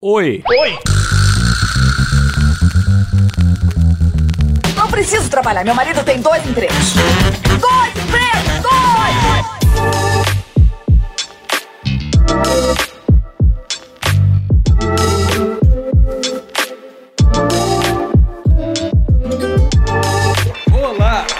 Oi. Oi. Não preciso trabalhar. Meu marido tem dois empregos. Dois empregos! Dois!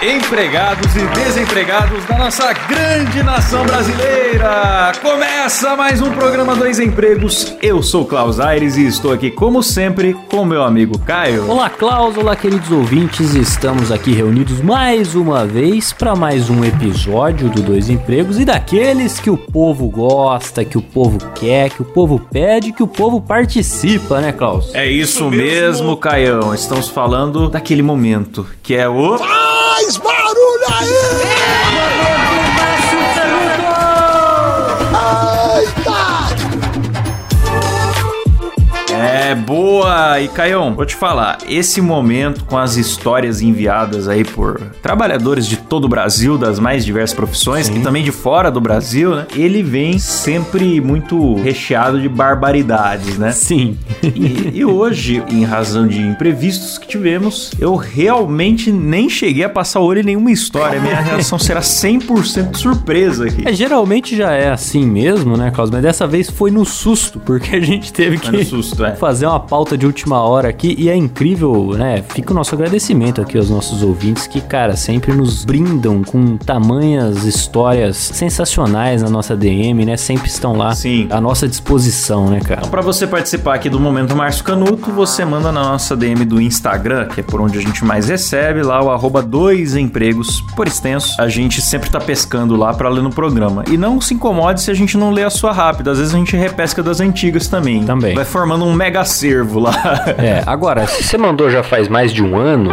Empregados e desempregados da nossa grande nação brasileira! Começa mais um programa Dois Empregos. Eu sou Klaus Aires e estou aqui, como sempre, com meu amigo Caio. Olá, Klaus, olá, queridos ouvintes. Estamos aqui reunidos mais uma vez para mais um episódio do Dois Empregos e daqueles que o povo gosta, que o povo quer, que o povo pede, que o povo participa, né, Klaus? É isso mesmo, Caião. Estamos falando daquele momento que é o. Faz barulho aí! Boa! E Caião, vou te falar, esse momento com as histórias enviadas aí por trabalhadores de todo o Brasil, das mais diversas profissões, e também de fora do Brasil, né? Ele vem sempre muito recheado de barbaridades, né? Sim. E, e hoje, em razão de imprevistos que tivemos, eu realmente nem cheguei a passar o olho em nenhuma história. Minha reação será 100% surpresa aqui. É, geralmente já é assim mesmo, né, Klaus? Mas dessa vez foi no susto, porque a gente teve que susto, é. fazer uma pauta de última hora aqui e é incrível, né? Fica o nosso agradecimento aqui aos nossos ouvintes que, cara, sempre nos brindam com tamanhas histórias sensacionais na nossa DM, né? Sempre estão lá Sim. à nossa disposição, né, cara? Então, pra você participar aqui do Momento Márcio Canuto, você manda na nossa DM do Instagram, que é por onde a gente mais recebe, lá o arroba dois empregos por extenso. A gente sempre tá pescando lá pra ler no programa. E não se incomode se a gente não lê a sua rápida. Às vezes a gente repesca das antigas também. Também. Vai formando um mega acervo lá. É, agora, se você mandou já faz mais de um ano,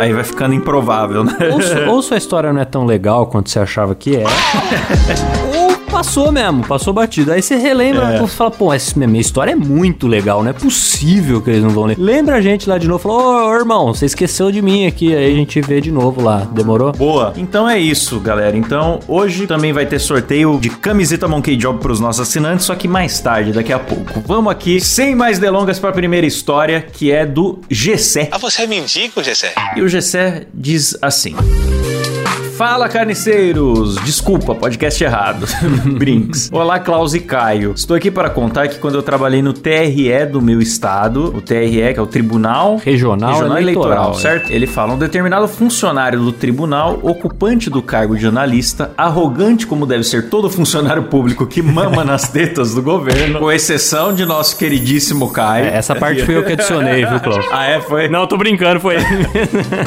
Aí vai ficando improvável, né? ou, su- ou sua história não é tão legal quanto você achava que é, ou passou mesmo, passou batido. Aí você relembra, É. você fala, pô, essa minha história é muito legal, não é possível que eles não vão ler. Lembra a gente lá de novo, falou, ô irmão, você esqueceu de mim aqui, aí a gente vê de novo lá, demorou? Boa. Então é isso, galera. Então, hoje também vai ter sorteio de camiseta Monkey Job pros nossos assinantes, só que mais tarde, daqui a pouco. Vamos aqui, sem mais delongas, pra primeira história, que é do Gessé. Ah, você é mendigo, Gessé? E o Gessé diz assim. Fala, carniceiros! Desculpa, podcast errado. Brinks. Olá, Klaus e Caio. Estou aqui para contar que quando eu trabalhei no TRE do meu estado, o TRE, que é o Tribunal Regional Eleitoral, é. certo? Ele fala: um determinado funcionário do tribunal, ocupante do cargo de analista, arrogante como deve ser todo funcionário público que mama nas tetas do governo, com exceção de nosso queridíssimo Caio. É, essa parte foi eu que adicionei, viu, Klaus? Ah, é? Foi? Não, tô brincando, foi.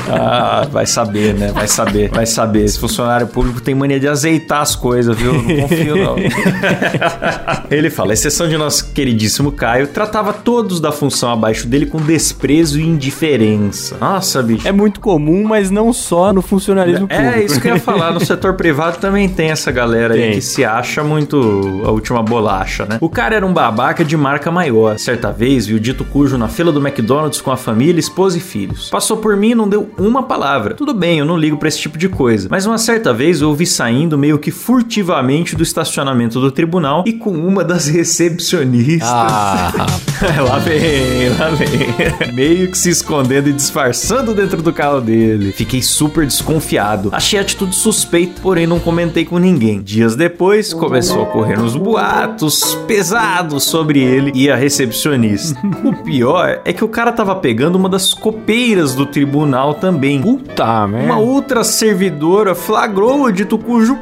Ah, vai saber, né? Vai saber, vai saber. Esse funcionário público tem mania de azeitar as coisas, viu? Não confio, não. Ele fala: a exceção de nosso queridíssimo Caio, tratava todos da função abaixo dele com desprezo e indiferença. Nossa, bicho. É muito comum, mas não só no funcionalismo público. É, isso que eu ia falar. No setor privado também tem essa galera aí Tem. que se acha muito a última bolacha, né? O cara era um babaca de marca maior. Certa vez, viu dito cujo na fila do McDonald's com a família, esposa e filhos. Passou por mim e não deu uma palavra. Tudo bem, eu não ligo pra esse tipo de coisa. Mas uma certa vez eu ouvi saindo meio que furtivamente do estacionamento do tribunal e com uma das recepcionistas. Ah, lá vem, lá vem. Meio que se escondendo e disfarçando dentro do carro dele. Fiquei super desconfiado. Achei a atitude suspeita, porém não comentei com ninguém. Dias depois, começou a correr uns boatos pesados sobre ele e a recepcionista. o pior é que o cara tava pegando uma das copeiras do tribunal também. puta merda. Uma outra servidora flagrou o dito cujo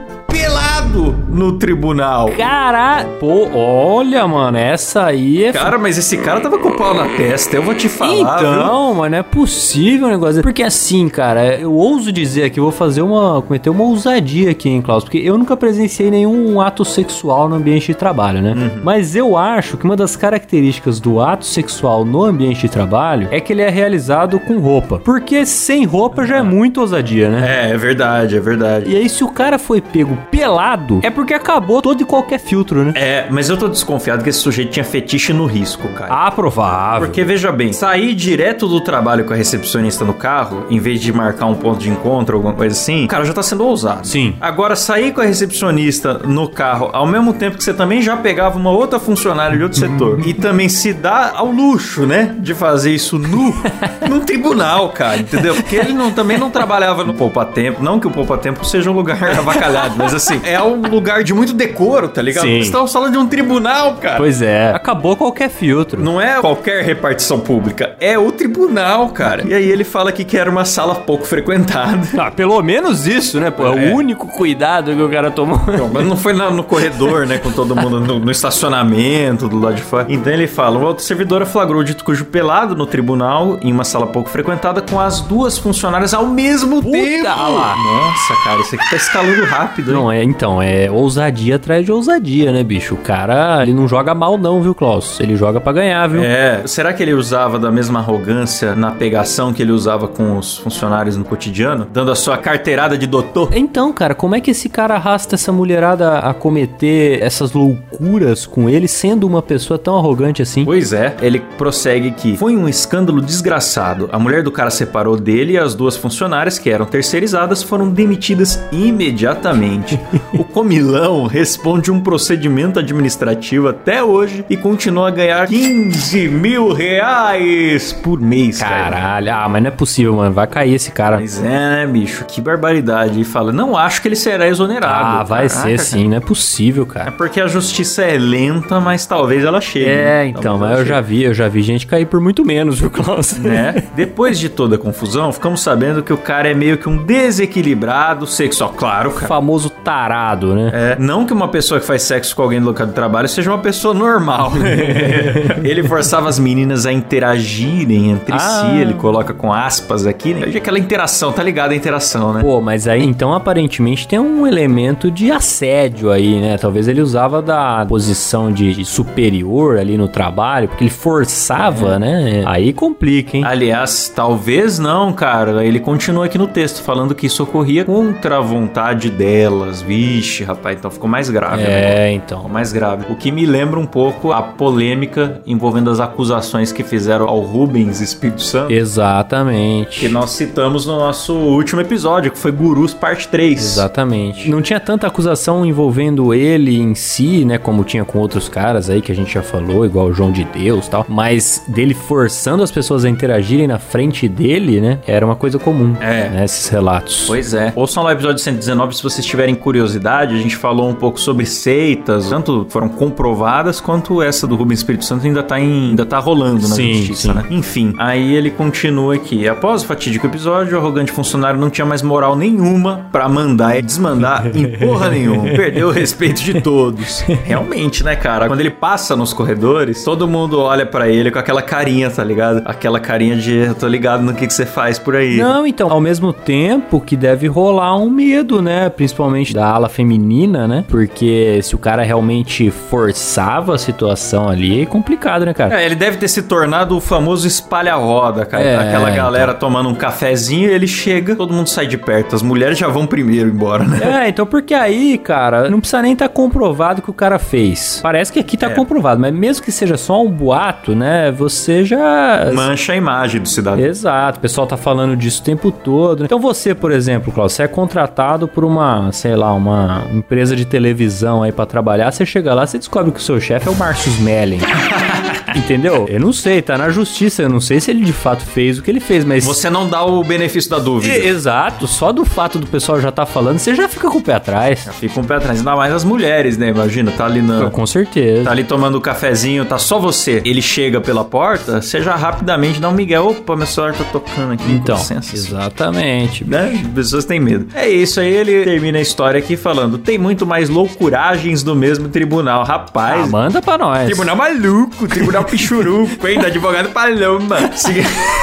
no tribunal. Cara, pô, olha, mano, essa aí é. Cara, mas esse cara tava com o pau na testa, eu vou te falar. viu? Então, mas não é possível um negócio. Porque assim, cara, eu ouso dizer aqui, eu vou fazer uma. cometer uma ousadia aqui, hein, Klaus? Porque eu nunca presenciei nenhum ato sexual no ambiente de trabalho, né? Uhum. Mas eu acho que uma das características do ato sexual no ambiente de trabalho é que ele é realizado com roupa. Porque sem roupa já é muito ousadia, né? É, é verdade, é verdade. E aí, se o cara foi pego pelado, errado, é porque acabou todo e qualquer filtro, né? É, mas eu tô desconfiado que esse sujeito tinha fetiche no risco, cara. Ah, provável. Porque veja bem, sair direto do trabalho com a recepcionista no carro, em vez de marcar um ponto de encontro, alguma coisa assim, o cara já tá sendo ousado. Sim. Agora, sair com a recepcionista no carro ao mesmo tempo que você também já pegava uma outra funcionária de outro setor e também se dá ao luxo, né, de fazer isso nu num tribunal, cara, entendeu? Porque ele não, também não trabalhava no poupa-tempo, não que o poupa-tempo seja um lugar avacalhado, mas assim, é um lugar de muito decoro, tá ligado? Sim. Você estamos falando de um tribunal, cara. Pois é. Acabou qualquer filtro. Não é qualquer repartição pública, é o tribunal, cara. E aí ele fala aqui que era uma sala pouco frequentada. Ah, pelo menos isso, né? Pô, é, É. o único cuidado que o cara tomou. Não, mas não foi na- no corredor, né? Com todo mundo no, no estacionamento do lado de fora. Então ele fala: uma outra servidora flagrou o dito cujo pelado no tribunal, em uma sala pouco frequentada, com as duas funcionárias ao mesmo Puta tempo. lá. Nossa, cara, isso aqui tá escalando rápido, hein? Não, é, então, é ousadia atrás de ousadia, né, bicho? O cara, ele não joga mal não, viu, Klaus? Ele joga pra ganhar, viu? É, será que ele usava da mesma arrogância na pegação que ele usava com os funcionários no cotidiano? Dando a sua carteirada de doutor? Então, cara, como é que esse cara arrasta essa mulherada a cometer essas loucuras com ele, sendo uma pessoa tão arrogante assim? Pois é, ele prossegue que foi um escândalo desgraçado. A mulher do cara separou dele e as duas funcionárias, que eram terceirizadas, foram demitidas imediatamente. o comilão responde um procedimento administrativo até hoje e continua a ganhar 15 mil reais por mês, cara. Caralho, ah, mas não é possível, mano. Vai cair esse cara. Mas é, né, bicho? Que barbaridade. E fala, não acho que ele será exonerado. Ah, vai Caraca, ser sim, não é possível, É cara. porque a justiça é lenta, mas talvez ela chegue. É, né? então, mas eu já vi, eu já vi gente cair por muito menos, viu, Klaus? né? Depois de toda a confusão, ficamos sabendo que o cara é meio que um desequilibrado sexual. Claro, O cara. famoso tarado, né? É, não que uma pessoa que faz sexo com alguém no local de trabalho seja uma pessoa normal. ele forçava as meninas a interagirem entre Ah. si, ele coloca com aspas aqui, né? Aquela interação, tá ligado a interação, né? Pô, mas aí então aparentemente tem um elemento de assédio aí, né? Talvez ele usava da posição de de superior ali no trabalho, porque ele forçava, né? Aí complica, hein? Aliás, talvez não, cara. Ele continua aqui no texto falando que isso ocorria contra a vontade delas. Vixe, rapaz, então ficou mais grave. né? É, então. Ficou mais grave. O que me lembra um pouco a polêmica envolvendo as acusações que fizeram ao Rubens Espírito Santo. Exatamente. Que nós citamos no nosso último episódio, que foi Gurus Parte 3. Exatamente. Não tinha tanta acusação envolvendo ele em si, né? Como tinha com outros caras aí que a gente já falou, igual o João de Deus e tal. Mas dele forçando as pessoas a interagirem na frente dele, né? Era uma coisa comum. É. Né, esses relatos. Pois é. Ouçam lá o episódio 119 se vocês tiverem curiosidade. A gente falou um pouco sobre seitas, tanto foram comprovadas quanto essa do Rubens Espírito Santo ainda tá, em, ainda tá rolando na Sim, justiça, sim. né? Enfim, aí ele continua aqui. Após o fatídico episódio, o arrogante funcionário não tinha mais moral nenhuma pra mandar e desmandar em porra nenhuma. Perdeu o respeito de todos. Realmente, né, cara? Quando ele passa nos corredores, todo mundo olha pra ele com aquela carinha, tá ligado? Aquela carinha de eu tô ligado no que, que você faz por aí. Não, então, ao mesmo tempo que deve rolar um medo, né? Principalmente da ala feminina, né? Porque se o cara realmente forçava a situação ali, é complicado, né, cara? É, ele deve ter se tornado o famoso espalha-roda, cara. É, Aquela galera então. tomando um cafezinho, ele chega, todo mundo sai de perto. As mulheres já vão primeiro embora, né? É, então porque aí, cara, não precisa nem estar comprovado que o cara fez. Parece que aqui tá É. comprovado, mas mesmo que seja só um boato, né? Você já. Mancha a imagem do cidadão. Exato, o pessoal tá falando disso o tempo todo. Então você, por exemplo, Klaus, você é contratado por uma, sei lá, uma empresa de televisão aí pra trabalhar, você chega lá, você descobre que o seu chefe é o Márcio Smelling. Entendeu? Eu não sei, tá na justiça, eu não sei se ele de fato fez o que ele fez, mas Você não dá o benefício da dúvida. E- Exato, só do fato do pessoal já tá falando, você já fica com o pé atrás. Fica um pé atrás. Ainda mais as mulheres, né? Imagina, tá ali na. Com certeza. Tá ali tomando um cafezinho, tá só você. Ele chega pela porta, você já rapidamente dá um migué. Opa, meu celular tá tocando aqui. Então, com exatamente. né? As pessoas têm medo. É isso aí, ele termina a história aqui falando: tem muito mais loucuragens do mesmo tribunal. Ah, Rapaz, manda pra nós. tribunal maluco, tribunal o pichuruco, hein? Da advogado Paloma. Se,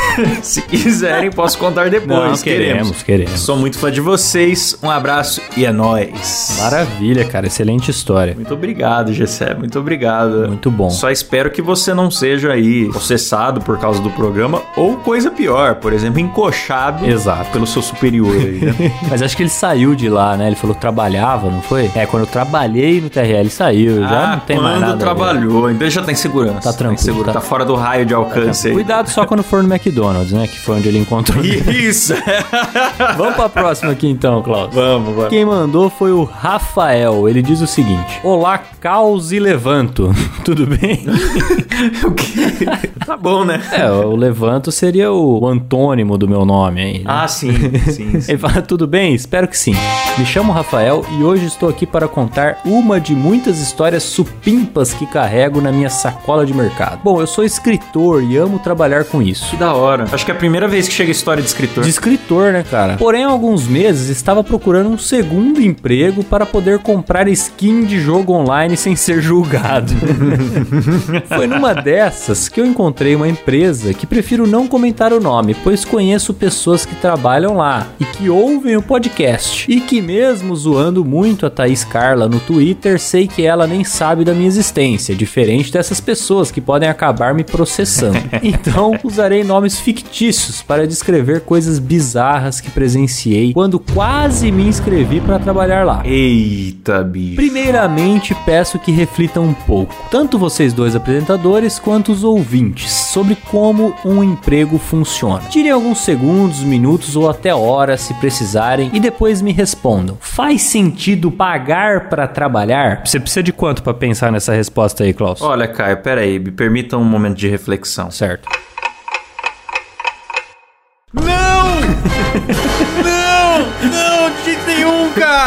se quiserem, posso contar depois. Não, queremos, queremos. Sou muito fã de vocês. Um abraço e é nóis. Maravilha, cara. Excelente história. Muito obrigado, Gessé. Muito obrigado. Muito bom. Só espero que você não seja aí processado por causa do programa ou coisa pior, por exemplo, encoxado Exato. pelo seu superior aí, né? Mas acho que ele saiu de lá, né? Ele falou que trabalhava, não foi? É, quando eu trabalhei no TRL, ele saiu. já ah, não tem quando mais nada. ver. trabalhou, então já tá em segurança. Tá tranquilo, Tá, em seguro, tá- tá fora do raio de alcance aí. Cuidado só quando for no McDonald's, né? Que foi onde ele encontrou. Isso! Vamos pra próxima aqui então, Klaus. vamos, vamos. Quem mandou foi o Rafael. Ele diz o seguinte: Olá, caos e levanto. Tudo bem? O quê? tá bom, né? É, o levanto seria o antônimo do meu nome aí. né? Ah, sim, sim, sim. Ele fala, tudo bem? Espero que sim. Me chamo Rafael e hoje estou aqui para contar uma de muitas histórias supimpas que carrego na minha sacola de mercado. Bom, eu sou escritor e amo trabalhar com isso. Que da hora. Acho que é a primeira vez que chega história de escritor. De escritor, né, cara? Porém, há alguns meses estava procurando um segundo emprego para poder comprar skin de jogo online sem ser julgado. Foi numa dessas que eu encontrei uma empresa que prefiro não comentar o nome, pois conheço pessoas que trabalham lá e que ouvem o podcast. E que, mesmo zoando muito a Thaís Carla no Twitter, sei que ela nem sabe da minha existência, diferente dessas pessoas que podem acabar me processando. Então, usarei nomes fictícios para descrever coisas bizarras que presenciei quando quase me inscrevi para trabalhar lá. Eita, bicho. Primeiramente, peço que reflitam um pouco, tanto vocês dois apresentadores quanto os ouvintes, sobre como um emprego funciona. Tirem alguns segundos, minutos ou até horas se precisarem e depois me respondam. Faz sentido pagar para trabalhar? Você precisa de quanto para pensar nessa resposta aí, Klaus? Olha, Caio, pera aí, me permita um momento de reflexão. Certo.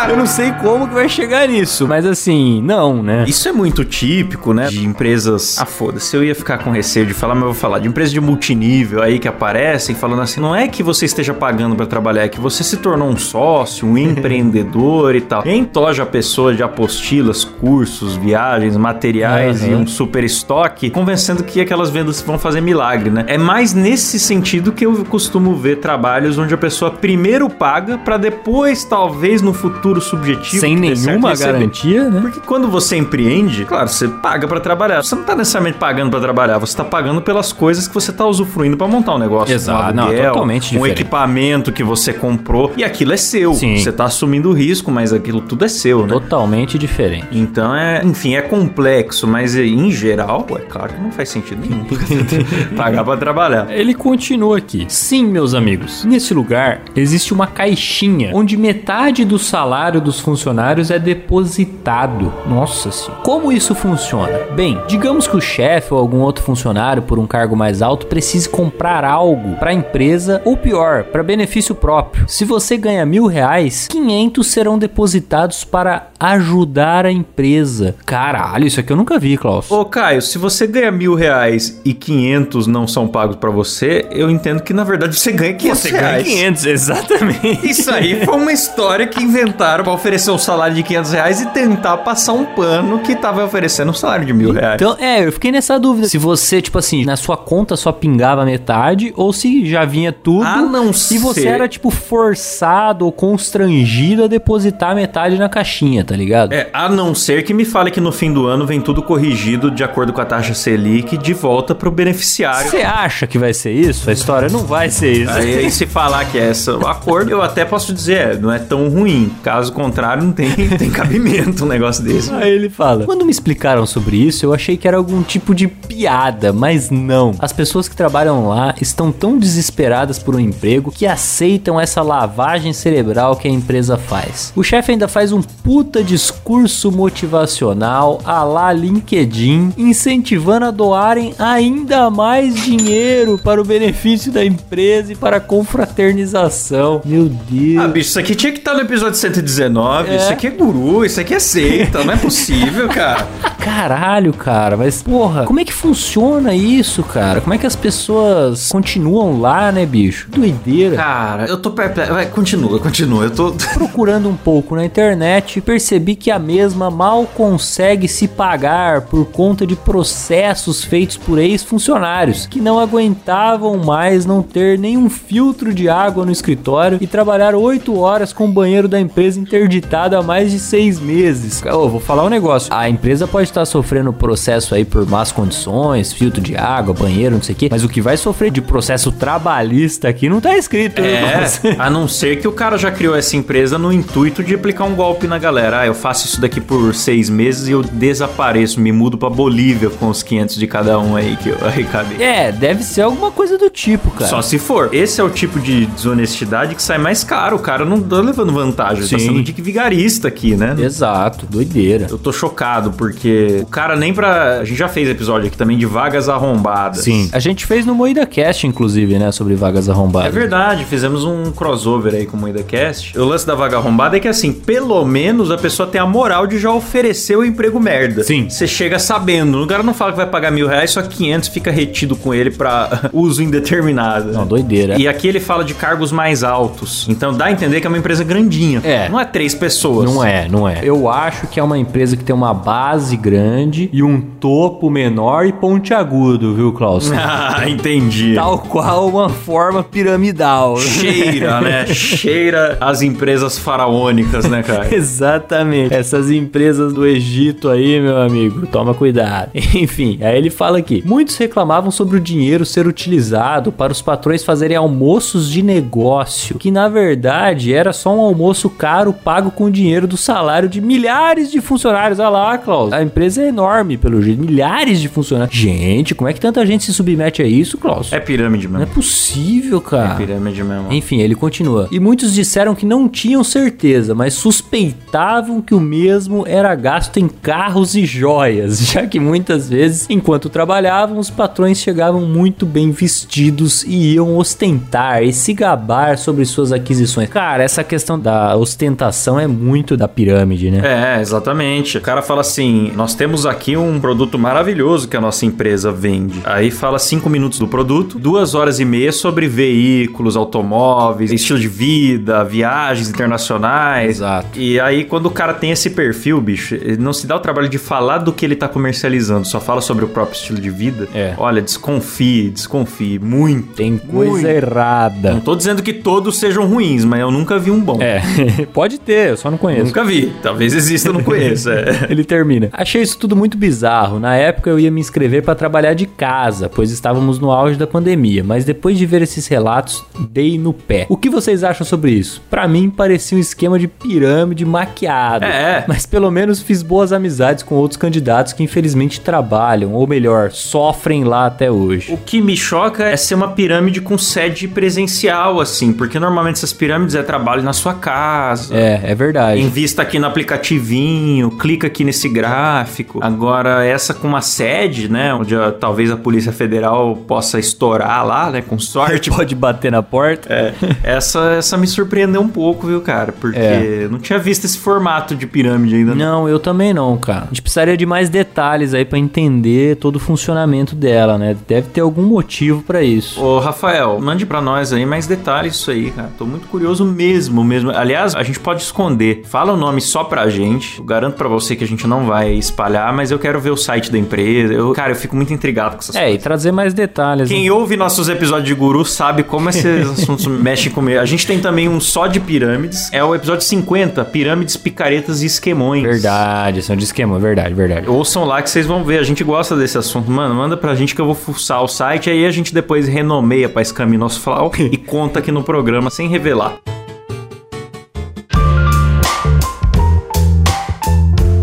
Eu não sei como que vai chegar nisso, mas assim, não, né? Isso é muito típico, né? De empresas. Ah, foda-se, eu ia ficar com receio de falar, mas eu vou falar. De empresas de multinível aí que aparecem falando assim: não é que você esteja pagando pra trabalhar, é que você se tornou um sócio, um empreendedor e tal. Entoja a pessoa de apostilas, cursos, viagens, materiais Aham. e um super estoque, convencendo que aquelas vendas vão fazer milagre, né? É mais nesse sentido que eu costumo ver trabalhos onde a pessoa primeiro paga pra depois, talvez no futuro subjetivo, Sem nenhuma receber. garantia, né? Porque quando você empreende, claro, você paga pra trabalhar. Você não tá necessariamente pagando pra trabalhar, você tá pagando pelas coisas que você tá usufruindo pra montar um negócio. Exato, um não, aluguel, totalmente um diferente. equipamento que você comprou e aquilo é seu. Sim. Você tá assumindo o risco, mas aquilo tudo é seu, né? Totalmente diferente. Então é, enfim, é complexo, mas em geral, é claro que não faz sentido nenhum pagar pra trabalhar. Ele continua aqui. Sim, meus amigos. Nesse lugar existe uma caixinha onde metade do salário dos funcionários é depositado. Nossa senhora. Como isso funciona? Bem, digamos que o chefe ou algum outro funcionário por um cargo mais alto precise comprar algo para a empresa ou pior, para benefício próprio. Se você ganha mil reais, 500 serão depositados para ajudar a empresa. Caralho, isso aqui eu nunca vi, Klaus. Ô, Caio, se você ganha mil reais e 500 não são pagos pra você, eu entendo que na verdade você ganha 500 Você ganha reais. 500, exatamente. Isso aí foi uma história que inventaram pra oferecer um salário de 500 reais e tentar passar um pano que tava oferecendo um salário de mil reais. Então, é, eu fiquei nessa dúvida. Se você, tipo assim, na sua conta só pingava metade ou se já vinha tudo. A não E você era, tipo, forçado ou constrangido a depositar metade na caixinha, tá ligado? É, a não ser que me fale que no fim do ano vem tudo corrigido de acordo com a taxa Selic de volta pro beneficiário. Você acha que vai ser isso? A história não vai ser isso. Aí, aí se falar que é esse o acordo, eu até posso dizer, é, não é tão ruim. Caso contrário, não tem, tem cabimento um negócio desse. Aí ele fala: Quando me explicaram sobre isso, eu achei que era algum tipo de piada, mas não. As pessoas que trabalham lá estão tão desesperadas por um emprego que aceitam essa lavagem cerebral que a empresa faz. O chefe ainda faz um puta discurso motivacional a lá LinkedIn, incentivando a doarem ainda mais dinheiro para o benefício da empresa e para a confraternização. Meu Deus. Ah, bicho, isso aqui tinha que estar no episódio 19. Isso aqui é guru, isso aqui é seita, não é possível, cara. Caralho, cara, mas porra, como é que funciona isso, cara? Como é que as pessoas continuam lá, né, bicho? Doideira. Cara, eu tô perplexo. Vai, continua, continua. Eu tô. Procurando um pouco na internet, percebi que a mesma mal consegue se pagar por conta de processos feitos por ex-funcionários que não aguentavam mais não ter nenhum filtro de água no escritório e trabalhar oito horas com o banheiro da empresa interditado há mais de seis meses. Ô, vou falar um negócio. A empresa pode estar sofrendo processo aí por más condições, filtro de água, banheiro, não sei o quê, mas o que vai sofrer de processo trabalhista aqui não tá escrito. É, a não ser que o cara já criou essa empresa no intuito de aplicar um golpe na galera. Ah, eu faço isso daqui por seis meses e eu desapareço, me mudo pra Bolívia com os 500 de cada um aí que eu arrecadei. É, deve ser alguma coisa do tipo, cara. Só se for. Esse é o tipo de desonestidade que sai mais caro. O cara não tá levando vantagem. Tá Sim. Sendo de vigarista aqui, né? Exato, doideira. Eu tô chocado porque o cara nem pra. A gente já fez episódio aqui também de vagas arrombadas. Sim. A gente fez no Moída Cast, inclusive, né? Sobre vagas É arrombadas. verdade, fizemos um crossover aí com o Moeda Cast. O lance da vaga arrombada é que, assim, pelo menos a pessoa tem a moral de já oferecer o emprego merda. Sim. Você chega sabendo. O cara não fala que vai pagar mil reais, só 500 fica retido com ele pra uso indeterminado. Não, doideira. E aqui ele fala de cargos mais altos. Então dá a entender que é uma empresa grandinha. É. Não é três pessoas. Não é, não é. Eu acho que é uma empresa que tem uma base grande e um topo menor e pontiagudo, viu, Klaus? Ah, entendi. Tal qual uma forma piramidal. Cheira, né? Cheira as empresas faraônicas, né, cara? Exatamente. Essas empresas do Egito aí, meu amigo, toma cuidado. Enfim, aí ele fala aqui: muitos reclamavam sobre o dinheiro ser utilizado para os patrões fazerem almoços de negócio, que na verdade era só um almoço caro pago com o dinheiro do salário de milhares de funcionários. Olha lá, Klaus. A empresa é enorme, pelo jeito. Milhares de funcionários. Gente, como é que tanta gente se submete a isso, Klaus? É pirâmide Não é mesmo. possível, cara. É pirâmide mesmo. Enfim, ele continua. E muitos disseram que não tinham certeza, mas suspeitavam que o mesmo era gasto em carros e joias, já que muitas vezes, enquanto trabalhavam, os patrões chegavam muito bem vestidos e iam ostentar e se gabar sobre suas aquisições. Cara, essa questão da ostentação é muito da pirâmide, né? É, exatamente. O cara fala assim: nós temos aqui um produto maravilhoso que a nossa empresa vende. Aí fala cinco minutos do produto, duas horas e meia sobre veículos, automóveis, estilo de vida, viagens internacionais. Exato. E aí, quando o cara tem esse perfil, bicho, ele não se dá o trabalho de falar do que ele tá comercializando, só fala sobre o próprio estilo de vida. É. Olha, desconfie, desconfie. Muito. Tem coisa muito. errada. Não tô dizendo que todos sejam ruins, mas eu nunca vi um bom. É, pode ter, eu só não conheço. Nunca vi. Talvez exista, eu não conheço. É. Ele termina. Achei isso tudo muito bizarro. Na época eu ia me inscrever para trabalhar de casa, pois estávamos no auge da pandemia, mas depois de ver esses relatos, dei no pé. O que vocês acham sobre isso? Pra mim parecia um esquema de pirâmide maquiado. É. Mas pelo menos fiz boas amizades com outros candidatos que infelizmente trabalham, ou melhor, sofrem lá até hoje. O que me choca é ser uma pirâmide com sede presencial, assim, porque normalmente essas pirâmides é trabalho na sua casa. É, é verdade. Invista aqui no aplicativinho, clica aqui nesse gráfico. Agora, essa com uma sede, né? Onde ah, talvez a Polícia Federal possa estourar lá, né? Com sorte. Pode bater na porta. É, essa, essa me surpreendeu um pouco, viu, cara? Porque É. não tinha visto esse formato de pirâmide ainda. Não, eu também não, cara. A gente precisaria de mais detalhes aí pra entender todo o funcionamento dela, né? Deve ter algum motivo pra isso. Ô, Rafael, mande pra nós aí mais detalhes disso aí, cara. Tô muito curioso mesmo, mesmo. Aliás, a gente pode esconder. Fala o nome só pra gente. Eu garanto pra você que a gente não vai espalhar, mas eu quero ver o site da empresa. Eu, cara, eu fico muito intrigado com essas É, e trazer mais detalhes. né? Quem ouve nossos episódios de guru sabe como esses assuntos mexem comigo. A gente tem também um só de pirâmides. É o episódio 50, pirâmides, picaretas e esquemões. Verdade, são de esquema, verdade, verdade. Ouçam lá que vocês vão ver. A gente gosta desse assunto. Mano, manda pra gente que eu vou fuçar o site. Aí a gente depois renomeia pra Escaminosflau e conta aqui no programa sem revelar.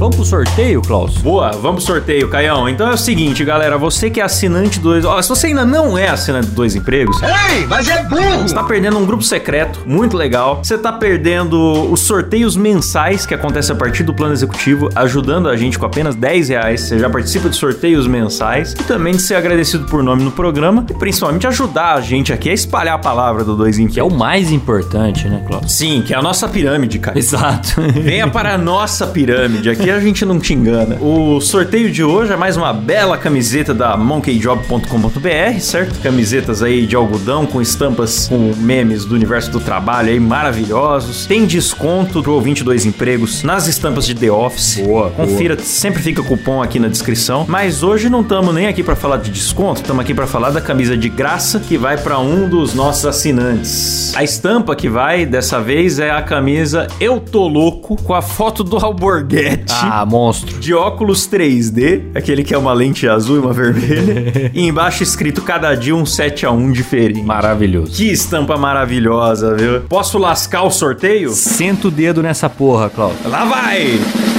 Vamos pro sorteio, Klaus? Boa, vamos pro sorteio, Caião. Então é o seguinte, galera, você que é assinante do dois, ó, se você ainda não é assinante do dois empregos, Ei, mas é burro! você tá perdendo um grupo secreto, muito legal. Você tá perdendo os sorteios mensais que acontecem a partir do plano executivo, ajudando a gente com apenas 10 reais. Você já participa de sorteios mensais e também de ser agradecido por nome no programa e principalmente ajudar a gente aqui a espalhar a palavra do dois Que é o mais importante, né, Klaus? Sim, que é a nossa pirâmide, cara. Exato. Venha para a nossa pirâmide, aqui a gente não te engana. O sorteio de hoje é mais uma bela camiseta da monkeyjob.com.br, certo? Camisetas aí de algodão com estampas com memes do universo do trabalho aí maravilhosos. Tem desconto pro 22 empregos nas estampas de The Office. Boa, Confira, sempre fica cupom aqui na descrição. Mas hoje não estamos nem aqui para falar de desconto, estamos aqui para falar da camisa de graça que vai para um dos nossos assinantes. A estampa que vai dessa vez é a camisa Eu Tô Louco com a foto do Alborguete. Ah, monstro. De óculos 3D, aquele que é uma lente azul e uma vermelha, e embaixo escrito cada dia um 7 a 1 diferente. Maravilhoso. Que estampa maravilhosa, viu? Posso lascar o sorteio? Senta o dedo nessa porra, Klaus. Lá vai!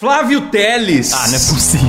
Flávio Teles. Ah, não é possível.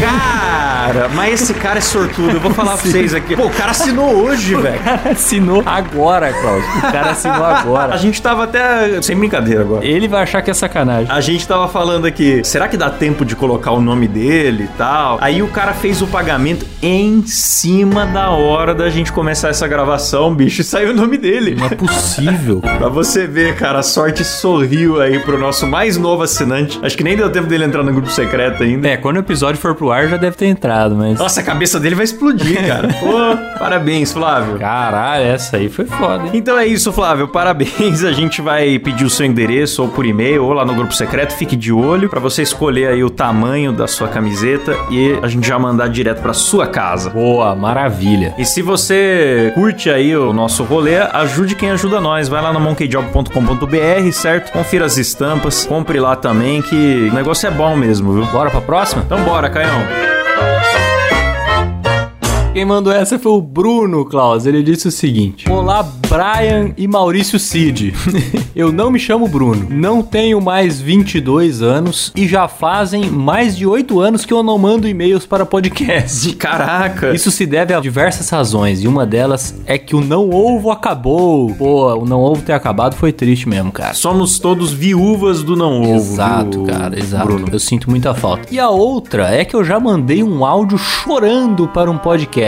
Cara, mas esse cara é sortudo. Eu vou falar pra vocês aqui. Pô, o cara assinou hoje, velho. O cara assinou agora, Klaus. O cara assinou A agora. gente tava até. Sem brincadeira agora. Ele vai achar que é sacanagem. A gente tava falando aqui, será que dá tempo de colocar o nome dele e tal? Aí o cara fez o pagamento em cima da hora da gente começar essa gravação, bicho, e saiu o nome dele. Não é possível. Pra você ver, cara, a sorte sorriu aí pro nosso mais novo assinante. Acho que nem deu tempo dele entrar no grupo secreto ainda. É, quando o episódio for pro ar já deve ter entrado, mas. Nossa, a cabeça dele vai explodir, cara. Pô, parabéns, Flávio. Caralho, essa aí foi foda, hein? Então é isso, Flávio. Parabéns. A gente vai pedir o seu endereço ou por e-mail ou lá no grupo secreto. Fique de olho pra você escolher aí o tamanho da sua camiseta e a gente já mandar direto pra sua casa. Boa, maravilha. E se você curte aí o nosso rolê, ajude quem ajuda nós. Vai lá no monkeyjob.com.br, certo? Confira as estampas, compre lá também que o negócio é bom mesmo, viu? Bora pra próxima? Então bora, Caião. Quem mandou essa foi o Bruno Klaus. Ele disse o seguinte: Olá, Brian e Maurício Cid. Eu não me chamo Bruno, não tenho mais 22 anos e já fazem mais de 8 anos que eu não mando e-mails para podcast. Caraca. Isso se deve a diversas razões, e uma delas é que o não ovo acabou. Pô, o não ovo ter acabado foi triste mesmo, cara. Somos todos viúvas do não ovo. Exato, viu, cara, exato. Bruno. Eu sinto muita falta. E a outra é que eu já mandei um áudio chorando para um podcast.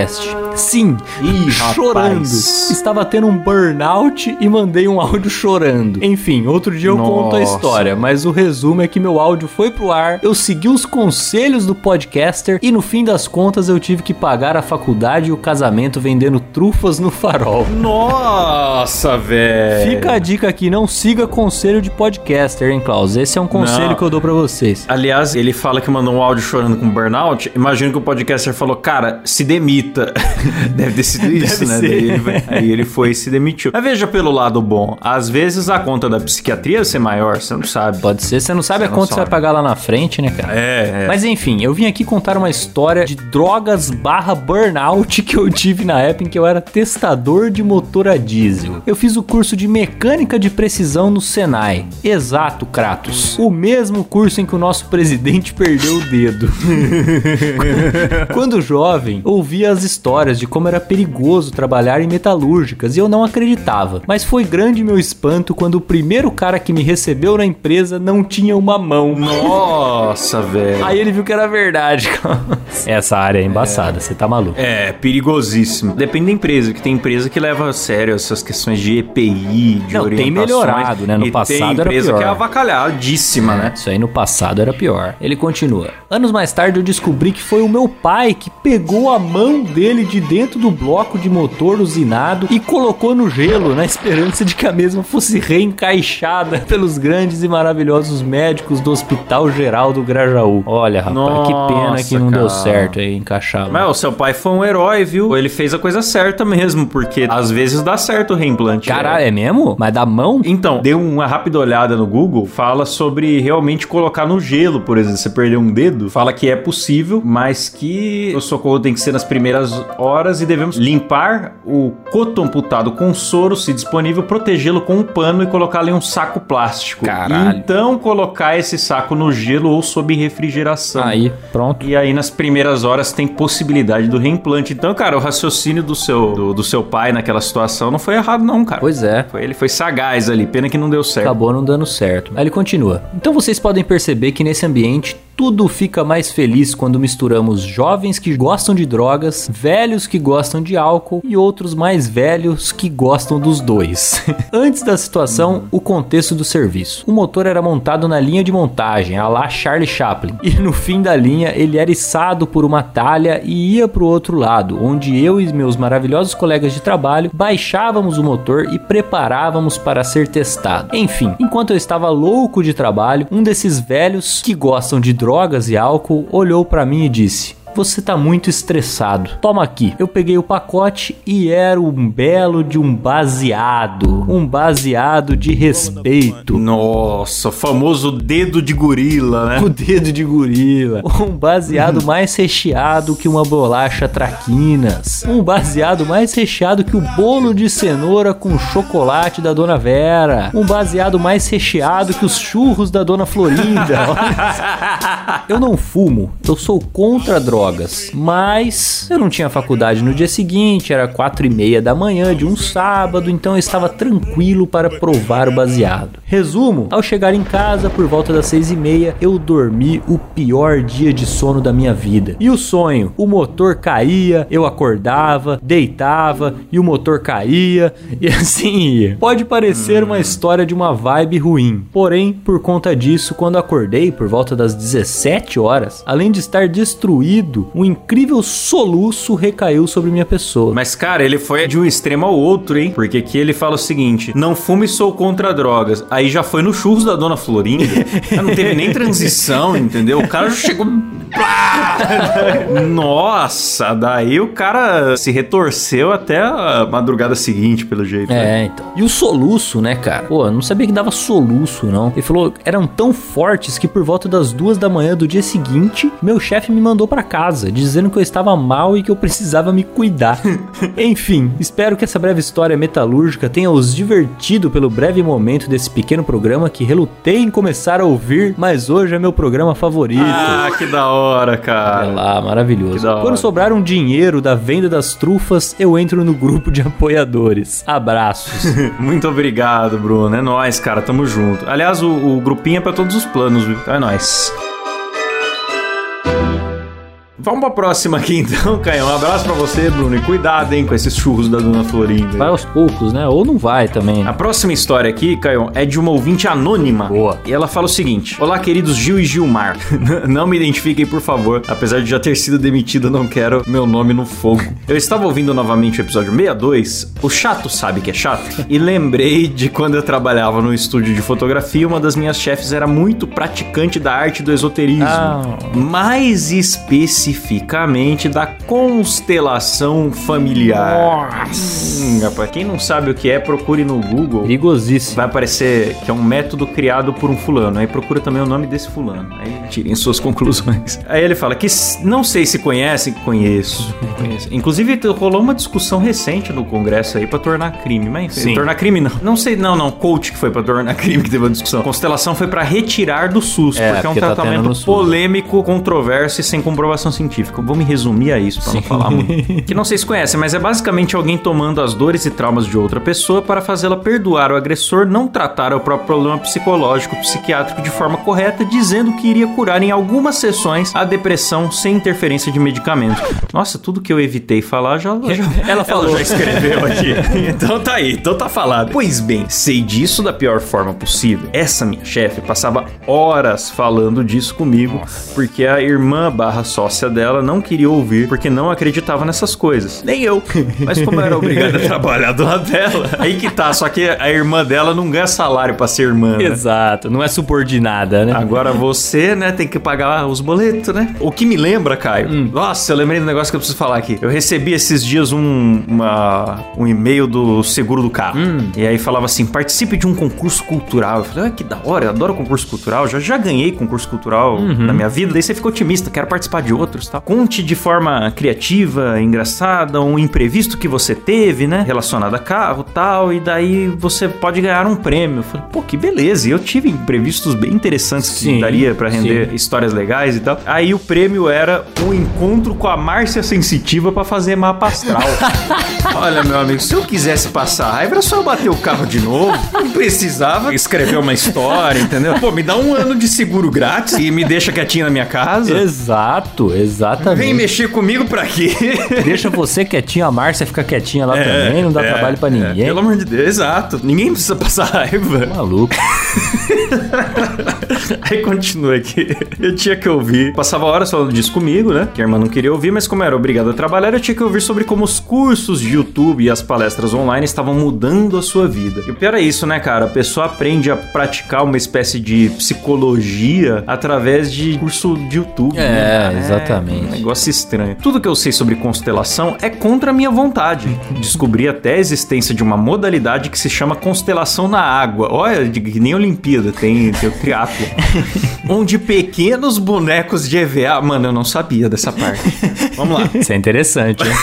Sim, Ih, chorando. rapaz. Estava tendo um burnout e mandei um áudio chorando. Enfim, outro dia eu conto a Nossa. história, mas o resumo é que meu áudio foi pro ar, eu segui os conselhos do podcaster e no fim das contas eu tive que pagar a faculdade e o casamento vendendo trufas no farol. Nossa, velho. Fica a dica aqui, não siga conselho de podcaster, hein, Klaus? Esse é um conselho Não. que eu dou pra vocês. Aliás, ele fala que mandou um áudio chorando com burnout. Imagino que o podcaster falou, cara, se demita. Deve ter sido isso, né? ser. Daí ele, aí ele foi e se demitiu. Mas veja pelo lado bom. Às vezes a conta da psiquiatria vai ser maior, você não sabe. Pode ser, você não sabe Você a não quanto você vai pagar lá na frente, né, cara? É, é. Mas enfim, eu vim aqui contar uma história de drogas barra burnout que eu tive na época em que eu era testador de motor a diesel. Eu fiz o curso de mecânica de precisão no Senai. Exato, Kratos. O mesmo curso em que o nosso presidente perdeu o dedo. Quando jovem, ouvia as histórias de como era perigoso trabalhar em metalúrgicas e eu não acreditava. Mas foi grande meu espanto quando o primeiro cara que me recebeu na empresa não tinha uma mão. Nossa, velho. Aí ele viu que era verdade. Essa área é embaçada, você tá maluco. É, perigosíssimo. Depende da empresa, que tem empresa que leva a sério essas questões de EPI, de Não, tem melhorado, né? No passado tem era empresa pior. que é avacalhadíssima, né? Isso aí no passado era pior. Ele continua. Anos mais tarde eu descobri que foi o meu pai que pegou a mão dele de dentro do bloco de motor usinado e colocou no gelo, na esperança de que a mesma fosse reencaixada pelos grandes e maravilhosos médicos do Hospital Geral do Grajaú. Olha, rapaz, que pena que não deu cara. certo aí encaixar. Mas o seu pai foi um herói, viu? Ele fez a coisa certa mesmo, porque às vezes dá certo o reimplante. Caralho, é mesmo? Mas da mão? Então, dê uma rápida olhada no Google, fala sobre realmente colocar no gelo, por exemplo, você perdeu um dedo, fala que é possível, mas que o socorro tem que ser nas primeiras horas e devemos limpar o coto amputado com soro, se disponível, protegê-lo com um pano e colocá-lo em um saco plástico. Caralho. Então colocar esse saco no gelo ou sob refrigeração. Aí, pronto. E aí, nas primeiras horas, tem possibilidade do reimplante. Então, cara, o raciocínio do seu, do, do seu pai naquela situação não foi errado, não, cara. Pois é. Foi, ele foi sagaz ali, pena que não deu certo. Acabou não dando certo. Aí ele continua. Então vocês podem perceber que nesse ambiente tudo fica mais feliz quando misturamos jovens que gostam de drogas, velhos que gostam de álcool e outros mais velhos que gostam dos dois. Antes da situação, o contexto do serviço. O motor era montado na linha de montagem, a lá Charlie Chaplin, e no fim da linha ele era içado por uma talha e ia para o outro lado, onde eu e meus maravilhosos colegas de trabalho baixávamos o motor e preparávamos para ser testado. Enfim, enquanto eu estava louco de trabalho, um desses velhos que gostam de drogas e álcool olhou para mim e disse: você tá muito estressado. Toma aqui. Eu peguei o pacote e era um belo de um baseado. Um baseado de respeito. Nossa, famoso dedo de gorila, né? O dedo de gorila. Um baseado mais recheado que uma bolacha traquinas. Um baseado mais recheado que o bolo de cenoura com chocolate da Dona Vera. Um baseado mais recheado que os churros da Dona Florinda. Eu não fumo. Eu sou contra a droga drogas. Mas eu não tinha faculdade no dia seguinte, era quatro e meia da manhã de um sábado, então eu estava tranquilo para provar o baseado. Resumo: ao chegar em casa por volta das seis e meia, eu dormi o pior dia de sono da minha vida. E o sonho? O motor caía, eu acordava, deitava e o motor caía e assim ia. Pode parecer uma história de uma vibe ruim, porém, por conta disso, quando acordei por volta das 17 horas, além de estar destruído um incrível soluço recaiu sobre minha pessoa. Mas, cara, ele foi de um extremo ao outro, hein? Porque aqui ele fala o seguinte: não fume, sou contra drogas. Aí já foi no churros da dona Florinda. não teve nem transição, entendeu? O cara já chegou. Nossa, daí o cara se retorceu até a madrugada seguinte, pelo jeito. né? É, então. E o soluço, né, cara? Pô, eu não sabia que dava soluço, não. Ele falou, eram tão fortes que por volta das duas da manhã do dia seguinte, meu chefe me mandou pra casa, dizendo que eu estava mal e que eu precisava me cuidar. Enfim, espero que essa breve história metalúrgica tenha os divertido pelo breve momento desse pequeno programa que relutei em começar a ouvir, mas hoje é meu programa favorito. Ah, que da hora, Olha cara. lá, maravilhoso. Quando sobrar um dinheiro da venda das trufas, eu entro no grupo de apoiadores. Abraços. Muito obrigado, Bruno. É nóis, cara. Tamo junto. Aliás, o, o grupinho é pra todos os planos, viu? Então é nóis. Vamos pra próxima aqui então, Caio. Um abraço pra você, Bruno. E cuidado, hein, com esses churros da Dona Florinda. vai aos poucos, né? Ou não vai também. A próxima história aqui, Caio, é de uma ouvinte anônima. Boa. E ela fala o seguinte: Olá, queridos Gil e Gilmar. não me identifiquem, por favor. Apesar de já ter sido demitido, não quero meu nome no fogo. Eu estava ouvindo novamente o episódio 62. O chato sabe que é chato. E lembrei de quando eu trabalhava no estúdio de fotografia, uma das minhas chefes era muito praticante da arte do esoterismo. Ah. Mais especificamente da constelação familiar. Hum, rapaz, quem não sabe o que é, procure no Google. Perigosíssimo. Vai aparecer que é um método criado por um fulano. Aí procura também o nome desse fulano. Aí tirem suas conclusões. Aí ele fala que não sei se conhecem, conheço. conheço. Inclusive rolou uma discussão recente no Congresso aí pra tornar crime, mas enfim, Sim. tornar crime não. Não sei, não, não, coach que foi pra tornar crime que teve uma discussão. Constelação foi pra retirar do SUS, É, porque é um porque tá tratamento SUS. polêmico, controverso e sem comprovação científica. Vou me resumir a isso pra não falar muito. que não sei se conhecem, mas é basicamente alguém tomando as dores e traumas de outra pessoa para fazê-la perdoar o agressor, não tratar o próprio problema psicológico, psiquiátrico de forma correta, dizendo que iria curar em algumas sessões a depressão sem interferência de medicamentos. Nossa, tudo que eu evitei falar já, já Ela falou. já escreveu aqui. então tá aí, então tá falado. Pois bem, sei disso da pior forma possível. Essa minha chefe passava horas falando disso comigo, porque a irmã barra sócia dela não queria ouvir, porque não acreditava nessas coisas. Nem eu. Mas como eu era obrigado a trabalhar do lado dela, aí que tá. Só que a irmã dela não ganha salário pra ser irmã, né? Exato, não é subordinada, né? Agora você, né, tem que pagar os boletos, né? O que me lembra, Caio? Hum. Nossa, eu lembrei do negócio que eu preciso falar aqui. Eu recebi esses dias um, uma- um e-mail do seguro do carro. Hum. E aí falava assim: participe de um concurso cultural. Eu falei, ah, que da hora, eu adoro concurso cultural. Já, já ganhei concurso cultural Uhum. na minha vida. Daí você fica otimista, quero participar de outro. Tá? Conte de forma criativa, engraçada, um imprevisto que você teve, né? Relacionado a carro, tal, e daí você pode ganhar um prêmio. Eu falei, pô, que beleza. E eu tive imprevistos bem interessantes que Sim, daria pra render sim. histórias legais e tal. Aí o prêmio era um encontro com a Márcia Sensitiva pra fazer mapa astral. Olha, meu amigo, se eu quisesse passar raiva, era só eu bater o carro de novo. Não precisava escrever uma história, entendeu? Pô, me dá um ano de seguro grátis e me deixa quietinho na minha casa. Exato, exatamente. Vem mexer comigo pra quê? Deixa você quietinho, a Márcia fica quietinha lá também, não dá É, trabalho pra é, ninguém. pelo amor de Deus, exato. Ninguém precisa passar raiva. Maluco. Aí continua aqui. Eu tinha que ouvir. Passava horas falando disso comigo, né? Que a irmã não queria ouvir, mas como era obrigado a trabalhar, eu tinha que ouvir sobre como os cursos de YouTube e as palestras online estavam mudando a sua vida. E o pior é isso, né, cara? A pessoa aprende a praticar uma espécie de psicologia através de curso de YouTube. É, né, cara? Exatamente. um negócio estranho. Tudo que eu sei sobre constelação é contra a minha vontade. Descobri até a existência de uma modalidade que se chama constelação na água. Olha, que nem Olimpíada, tem, tem o triatlo. onde pequenos bonecos de EVA... Mano, eu não sabia dessa parte. Vamos lá. Isso é interessante, hein?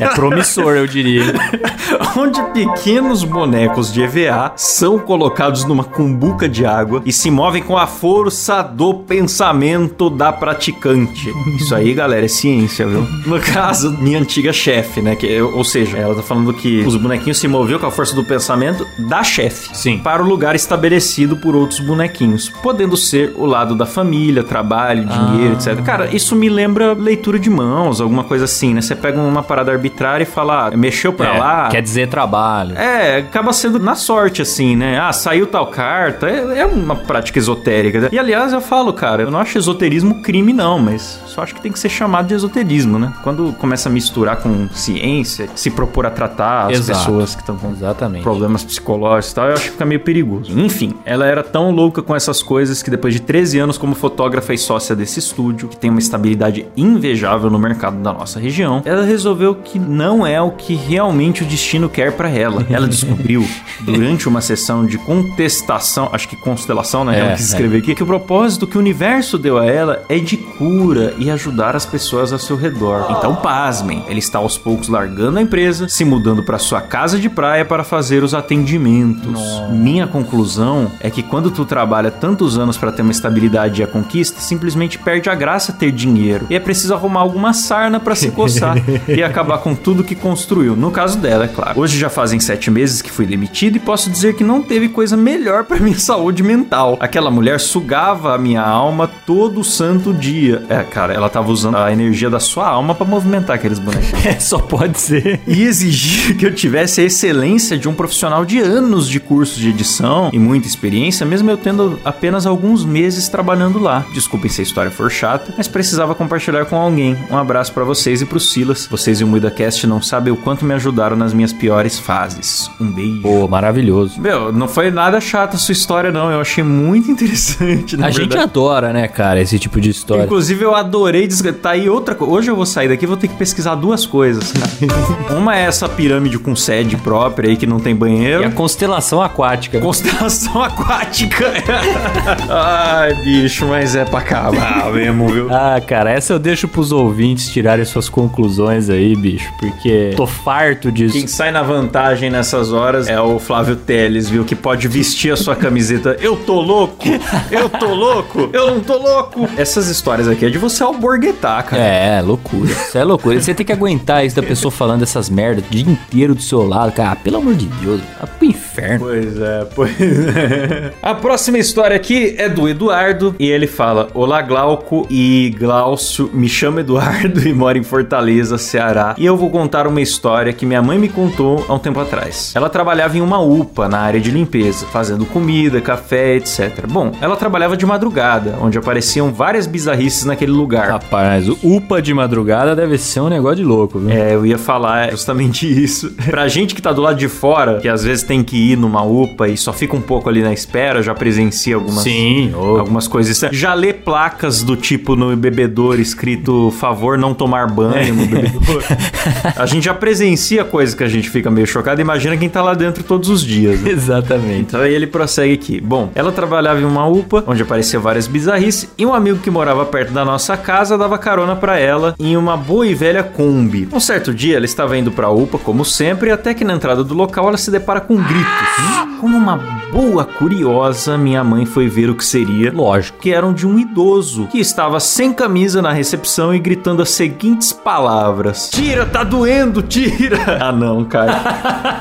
É promissor, eu diria. onde pequenos bonecos de EVA são colocados numa cumbuca de água e se movem com a força do pensamento da praticante. Isso aí, galera, é ciência, viu? No caso, minha antiga chefe, né? Que, ou seja, ela tá falando que os bonequinhos se moviam com a força do pensamento da chefe. Sim. Para o lugar estabelecido por outros bonequinhos, podendo ser o lado da família, trabalho, dinheiro, etc. Cara, isso me lembra leitura de mãos, alguma coisa assim, né? Você pega uma parada arbitrária e fala, ah, mexeu pra É, lá. Quer dizer trabalho. É, acaba sendo na sorte, assim, né? Ah, saiu tal carta. É, é uma prática esotérica. né? E aliás, eu falo, cara, eu não acho esoterismo crime, não, mas só acho que tem que ser chamado de esoterismo, né? Quando começa a misturar com ciência, se propor a tratar as Exato. pessoas que estão com Exatamente. problemas psicológicos e tal, eu acho que fica meio perigoso. Enfim, ela era tão louca com essas coisas que depois de 13 anos como fotógrafa e sócia desse estúdio, que tem uma estabilidade invejável no mercado da nossa região, ela resolveu que não é o que realmente o destino quer pra ela. Ela descobriu, durante uma sessão de contestação, acho que constelação, né? É, ela quis é. escrever aqui, que o propósito que o universo deu a ela é de cura e ajudar as pessoas ao seu redor. Então, pasmem, ele está aos poucos largando a empresa, se mudando para sua casa de praia para fazer os atendimentos. Minha conclusão é que quando tu trabalha tantos anos para ter uma estabilidade e a conquista, simplesmente perde a graça ter dinheiro. E é preciso arrumar alguma sarna para se coçar e acabar com tudo que construiu. No caso dela, é claro. Hoje já fazem sete meses que fui demitido e posso dizer que não teve coisa melhor para minha saúde mental. Aquela mulher sugava a minha alma todo santo dia. É, cara, ela tava usando a energia da sua alma para movimentar aqueles bonecos. É, só pode ser. E exigia que eu tivesse a excelência de um profissional de anos de curso de edição e muita experiência, mesmo eu tendo apenas alguns meses trabalhando lá. Desculpem se a história for chata, mas precisava compartilhar com alguém. Um abraço pra vocês e pro Silas. Vocês e o MuidaCast não sabem o quanto me ajudaram nas minhas piores fases. Um beijo. Pô, maravilhoso. Meu, não foi nada chata a sua história, não. Eu achei muito interessante, a gente verdade. adora, né, cara, esse tipo de história. Inclusive, eu adorei. desgra- Tá aí outra coisa. Hoje eu vou sair daqui e vou ter que pesquisar duas coisas, cara. Uma é essa pirâmide com sede própria aí que não tem banheiro. E a constelação aquática. Constelação aquática. Ai, bicho, mas é pra acabar mesmo, viu? Ah, cara, essa eu deixo pros ouvintes tirarem suas conclusões aí, bicho, porque tô farto disso. Quem sai na vantagem nessas horas é o Flávio Teles, viu? Que pode vestir a sua camiseta. Eu tô louco! Eu tô louco! Eu não tô louco! Essas histórias aqui é de você alborguetar, cara. É, loucura. Isso é loucura. Você tem que aguentar isso da pessoa falando essas merdas o dia inteiro do seu lado, cara. Ah, pelo amor de Deus, vai pro inferno. Pois é, pois é. A próxima história aqui é do Eduardo e ele fala: Olá, Glauco e Glaucio, me chamo Eduardo e moro em Fortaleza, Ceará. E eu vou contar uma história que minha mãe me contou há um tempo atrás. Ela trabalhava em uma UPA na área de limpeza, fazendo comida, café, etc. Bom, ela trabalhava de madrugada, onde apareciam várias bizarrices naquele lugar. Rapaz, o UPA de madrugada deve ser um negócio de louco, viu? É, eu ia falar justamente isso. pra gente que tá do lado de fora, que às vezes tem que ir numa UPA e só fica um pouco ali na espera, já presencia algumas, Sim, algumas coisas. Já lê placas do tipo no bebedouro escrito favor não tomar banho no bebedouro. a gente já presencia coisas que a gente fica meio chocado. Imagina quem tá lá dentro todos os dias. né? Exatamente. Então aí ele prossegue aqui. Bom, ela trabalhava em uma UPA, onde aparecia várias bizarrices, e um amigo que morava perto da nossa nossa casa, dava carona pra ela em uma boa e velha Kombi. Um certo dia, ela estava indo pra UPA, como sempre, até que na entrada do local ela se depara com gritos. Como uma boa curiosa, minha mãe foi ver o que seria. Lógico, que eram de um idoso que estava sem camisa na recepção e gritando as seguintes palavras: Tira, tá doendo, tira! Ah, não, cara.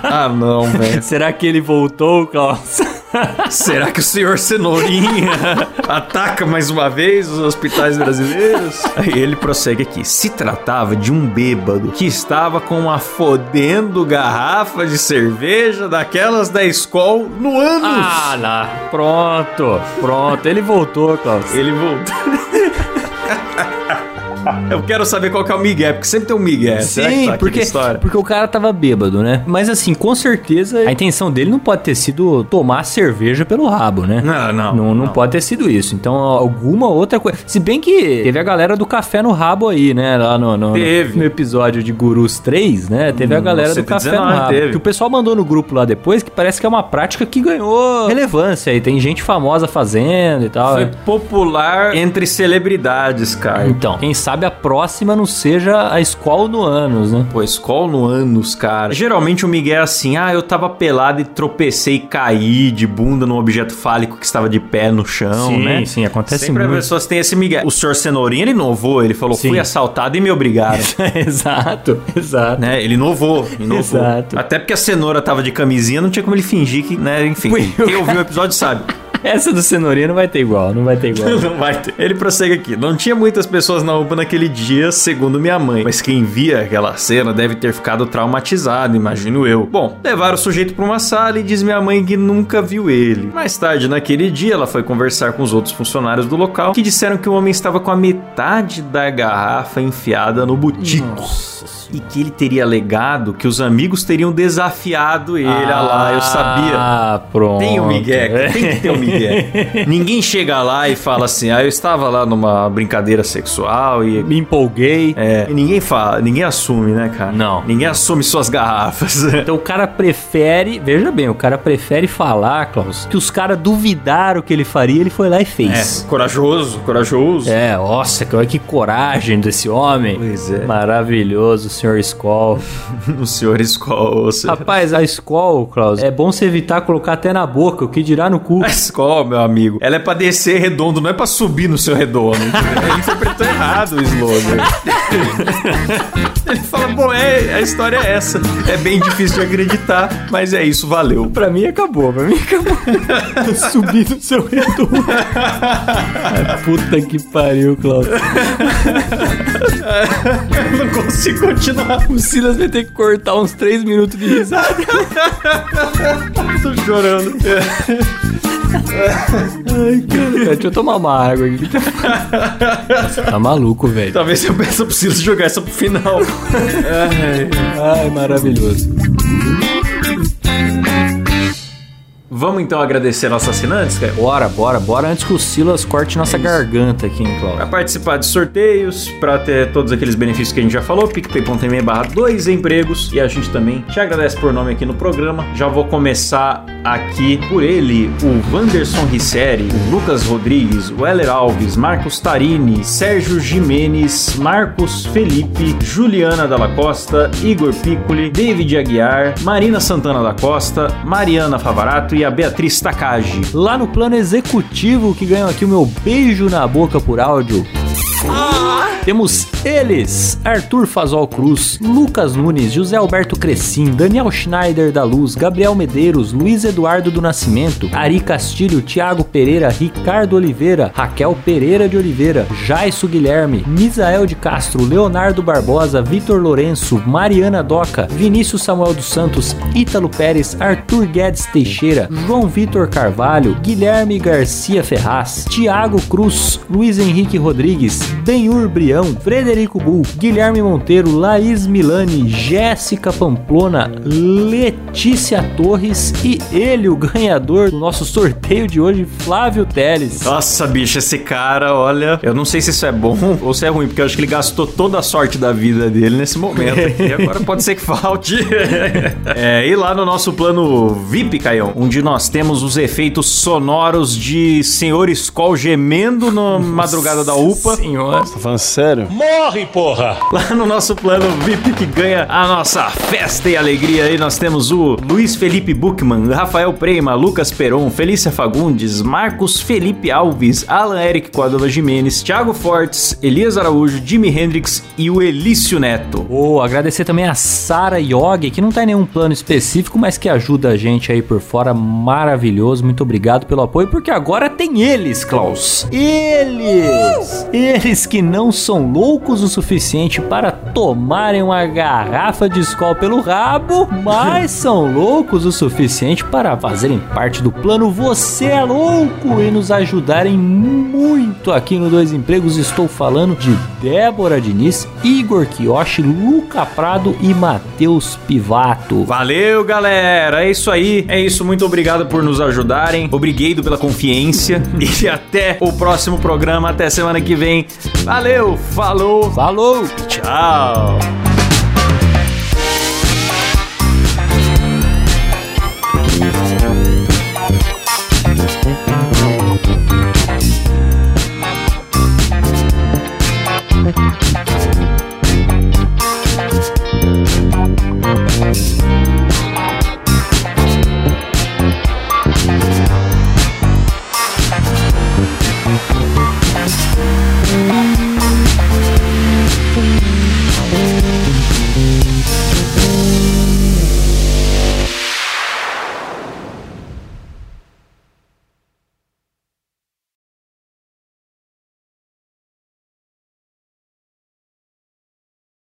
Ah, não, velho. Será que ele voltou, Klaus? Será que o senhor Cenourinha ataca mais uma vez os hospitais brasileiros? Aí ele prossegue aqui. Se tratava de um bêbado que estava com uma fodendo garrafa de cerveja daquelas da Skol no ânus. Ah, lá. Pronto, pronto. Ele voltou, Klaus. Ele voltou. Eu quero saber qual que é o Miguel, porque sempre tem um Miguel. Sim, tá porque, porque o cara tava bêbado, né? Mas assim, com certeza a intenção dele não pode ter sido tomar cerveja pelo rabo, né? Não, não. Não, não pode ter sido isso. Então, alguma outra coisa. Se bem que teve a galera do café no rabo aí, né? Lá no, no, Teve. no episódio de Gurus 3, né? Teve a Hum, galera do 119 café no rabo. teve. Que o pessoal mandou no grupo lá depois que parece que é uma prática que ganhou relevância aí. Tem gente famosa fazendo e tal. Foi né? popular entre celebridades, cara. Então, quem sabe a próxima não seja a escola no ânus, né? Pô, escola no ânus, cara. Geralmente o Miguel é assim, ah, eu tava pelado e tropecei e caí de bunda num objeto fálico que estava de pé no chão, Sim, né? sim, acontece Sempre muito. as pessoas têm esse Miguel. O senhor Cenourinha, ele inovou, ele falou, Sim. fui assaltado e me obrigaram. exato, exato. né? Ele inovou, inovou. Exato. Até porque a cenoura tava de camisinha, não tinha como ele fingir que, né, enfim. Quem ouviu o episódio sabe. Essa do cenourinha não vai ter igual, não vai ter igual. Não vai ter. Ele prossegue aqui. Não tinha muitas pessoas na UPA naquele dia, segundo minha mãe. Mas quem via aquela cena deve ter ficado traumatizado, imagino eu. Bom, levaram o sujeito pra uma sala e diz minha mãe que nunca viu ele. Mais tarde, naquele dia, ela foi conversar com os outros funcionários do local que disseram que o homem estava com a metade da garrafa enfiada no butico. E que ele teria alegado que os amigos teriam desafiado ele. Olha lá, eu sabia. Ah, pronto. Tem o Miguel, tem que ter o Miguel. Ninguém chega lá e fala assim, ah, eu estava lá numa brincadeira sexual e... Me empolguei. É, e ninguém fala, ninguém assume, né, cara? Não. Ninguém assume suas garrafas. Então o cara prefere, veja bem, o cara prefere falar, Klaus, que os caras duvidaram que ele faria, ele foi lá e fez. É, corajoso, corajoso. É, nossa, que, que coragem desse homem. Pois é. Maravilhoso, senhor Skoll. O senhor Skol. Rapaz, a Skoll, Klaus, é bom você evitar colocar até na boca, o que dirá no cu. A Skol, meu amigo, ela é pra descer redondo, não é pra subir no seu redondo. Ele interpretou errado o slogan. Ele fala, bom, é, a história é essa. É bem difícil de acreditar, mas é isso, valeu. Pra mim acabou, pra mim acabou. Subir no seu redondo. Puta que pariu, Klaus. Eu não consigo continuar. O Silas vai ter que cortar uns 3 minutos de risada. Tô chorando. Ai, cara. Deixa eu tomar uma água aqui. Tá maluco, velho. Talvez eu peça Silas jogar essa pro final. Ai, maravilhoso. Vamos então agradecer nossos assinantes, cara? Bora, bora, bora antes que o Silas corte nossa garganta aqui, hein, Para Klaus. participar de sorteios, para ter todos aqueles benefícios que a gente já falou, picpay.me barra dois empregos. E a gente também te agradece por nome aqui no programa. Já vou começar aqui por ele, o Wanderson Risseri, o Lucas Rodrigues, o Heller Alves, Marcos Tarini, Sérgio Jimenez, Marcos Felipe, Juliana Dalla Costa, Igor Piccoli, David Aguiar, Marina Santana da Costa, Mariana Favarato e a Beatriz Takagi. Lá no plano executivo que ganham aqui o meu beijo na boca por áudio. Temos eles: Arthur Fazol Cruz, Lucas Nunes, José Alberto Crescim, Daniel Schneider da Luz, Gabriel Medeiros, Luiz Eduardo do Nascimento, Ari Castilho, Thiago Pereira, Ricardo Oliveira, Raquel Pereira de Oliveira, Jaisso Guilherme, Misael de Castro, Leonardo Barbosa, Vitor Lourenço, Mariana Doca, Vinícius Samuel dos Santos, Ítalo Pérez, Arthur Guedes Teixeira, João Vitor Carvalho, Guilherme Garcia Ferraz, Thiago Cruz, Luiz Henrique Rodrigues, Benhur Brian, Leão, Frederico Bull, Guilherme Monteiro, Laís Milani, Jéssica Pamplona, Letícia Torres e ele, o ganhador do nosso sorteio de hoje, Flávio Teles. Nossa, bicho, esse cara, olha, eu não sei se isso é bom ou se é ruim, porque eu acho que ele gastou toda a sorte da vida dele nesse momento. e agora pode ser que falte. é, e lá no nosso plano VIP, Caião, onde nós temos os efeitos sonoros de Senhor Skoll gemendo na madrugada da UPA. Senhor. Tá falando sério? Morre, porra! Lá no nosso plano VIP que ganha a nossa festa e alegria aí, nós temos o Luiz Felipe Buchmann, Rafael Prema, Lucas Peron, Felícia Fagundes, Marcos Felipe Alves, Alan Eric Córdova Jimenez, Thiago Fortes, Elias Araújo, Jimi Hendrix e o Elício Neto. Oh, agradecer também a Sara Yogi, que não tá em nenhum plano específico, mas que ajuda a gente aí por fora. Maravilhoso. Muito obrigado pelo apoio, porque agora tem eles, Klaus. Eles! Eles que não são loucos o suficiente para tomarem uma garrafa de escola pelo rabo, mas são loucos o suficiente para fazerem parte do plano Você é Louco e nos ajudarem muito aqui no Dois Empregos. Estou falando de Débora Diniz, Igor Kiyoshi, Luca Prado e Matheus Pivato. Valeu, galera. É isso aí. É isso. Muito obrigado por nos ajudarem. Obrigado pela confiança. e até o próximo programa. Até semana que vem. Valeu. Falou. Falou! Tchau.